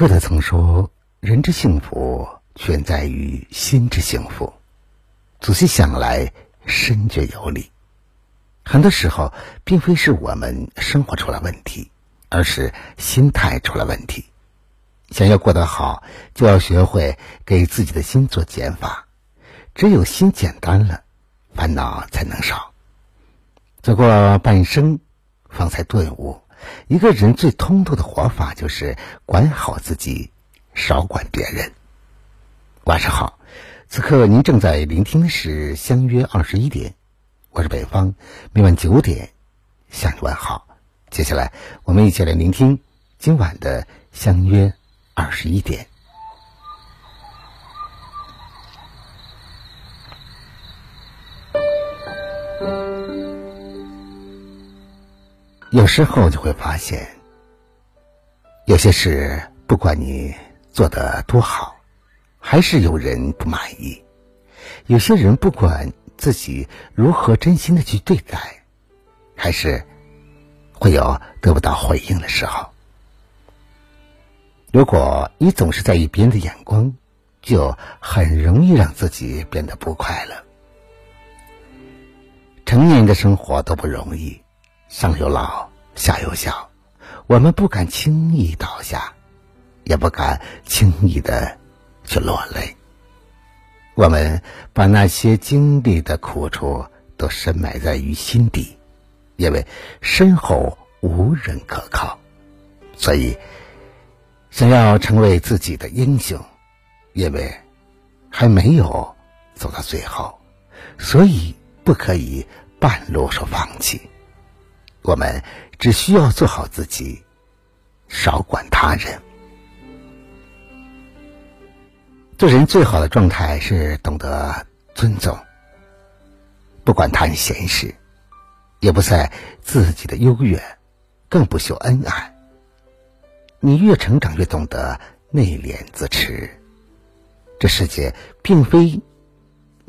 歌德曾说：“人之幸福，全在于心之幸福。”仔细想来，深觉有理。很多时候，并非是我们生活出了问题，而是心态出了问题。想要过得好，就要学会给自己的心做减法。只有心简单了，烦恼才能少。走过半生，方才顿悟：一个人最通透的活法，就是管好自己，少管别人。晚上好。此刻您正在聆听的是《相约二十一点》，我是北方，每晚九点向你问好。接下来，我们一起来聆听今晚的《相约二十一点》。有时候就会发现，有些事不管你做的多好。还是有人不满意，有些人不管自己如何真心的去对待，还是会有得不到回应的时候。如果你总是在意别人的眼光，就很容易让自己变得不快乐。成年人的生活都不容易，上有老，下有小，我们不敢轻易倒下，也不敢轻易的。去落泪，我们把那些经历的苦楚都深埋在于心底，因为身后无人可靠，所以想要成为自己的英雄，因为还没有走到最后，所以不可以半路说放弃。我们只需要做好自己，少管他人。做人最好的状态是懂得尊重，不管他人闲事，也不在自己的优越，更不秀恩爱。你越成长，越懂得内敛自持。这世界并非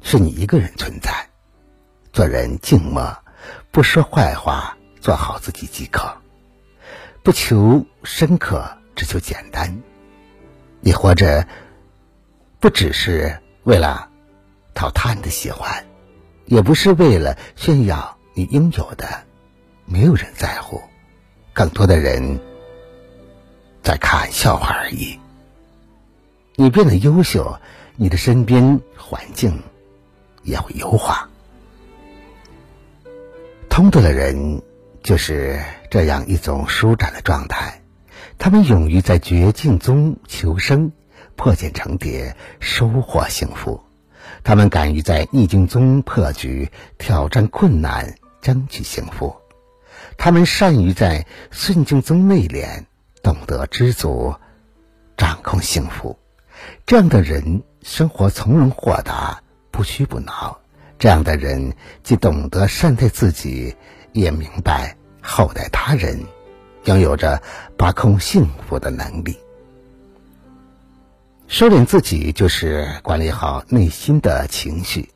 是你一个人存在，做人静默，不说坏话，做好自己即可。不求深刻，只求简单。你活着。不只是为了讨他人的喜欢，也不是为了炫耀你应有的，没有人在乎，更多的人在看笑话而已。你变得优秀，你的身边环境也会优化。通透的人就是这样一种舒展的状态，他们勇于在绝境中求生。破茧成蝶，收获幸福。他们敢于在逆境中破局，挑战困难，争取幸福。他们善于在顺境中内敛，懂得知足，掌控幸福。这样的人生活从容豁达，不屈不挠。这样的人既懂得善待自己，也明白厚待他人，拥有着把控幸福的能力。收敛自己，就是管理好内心的情绪。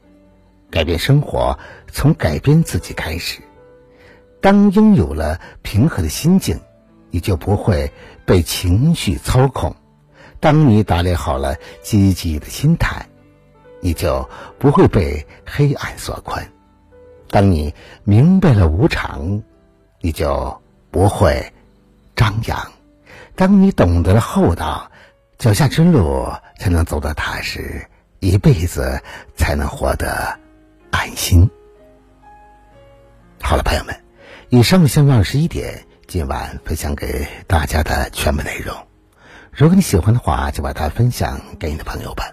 改变生活，从改变自己开始。当拥有了平和的心境，你就不会被情绪操控；当你打理好了积极的心态，你就不会被黑暗所困；当你明白了无常，你就不会张扬；当你懂得了厚道。脚下之路才能走得踏实，一辈子才能活得安心。好了，朋友们，以上相约二十一点，今晚分享给大家的全部内容。如果你喜欢的话，就把它分享给你的朋友吧。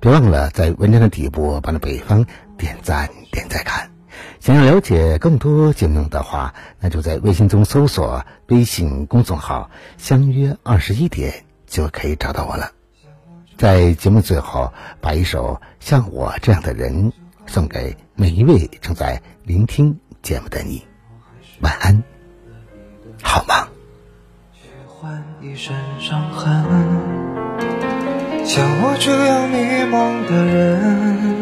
别忘了在文章的底部帮着北方点赞、点赞看。想要了解更多节目的话，那就在微信中搜索微信公众号“相约二十一点”。就可以找到我了。在节目最后，把一首《像我这样的人》送给每一位正在聆听节目的你。晚安，好吗？换一身伤痕像我这样迷茫的人，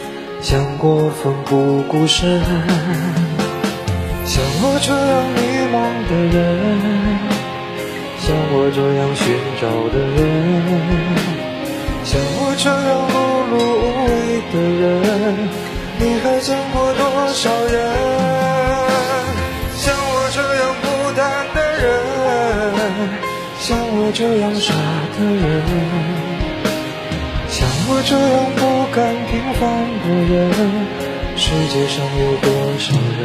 想过奋不顾身，像我这样迷茫的人，像我这样寻找的人，像我这样碌碌无为的人，你还见过多少人？像我这样孤单的人，像我这样傻的人。我这样不甘平凡的人，世界上有多少人？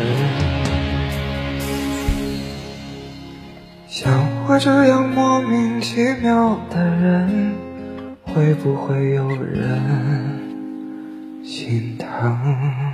像我这样莫名其妙的人，会不会有人心疼？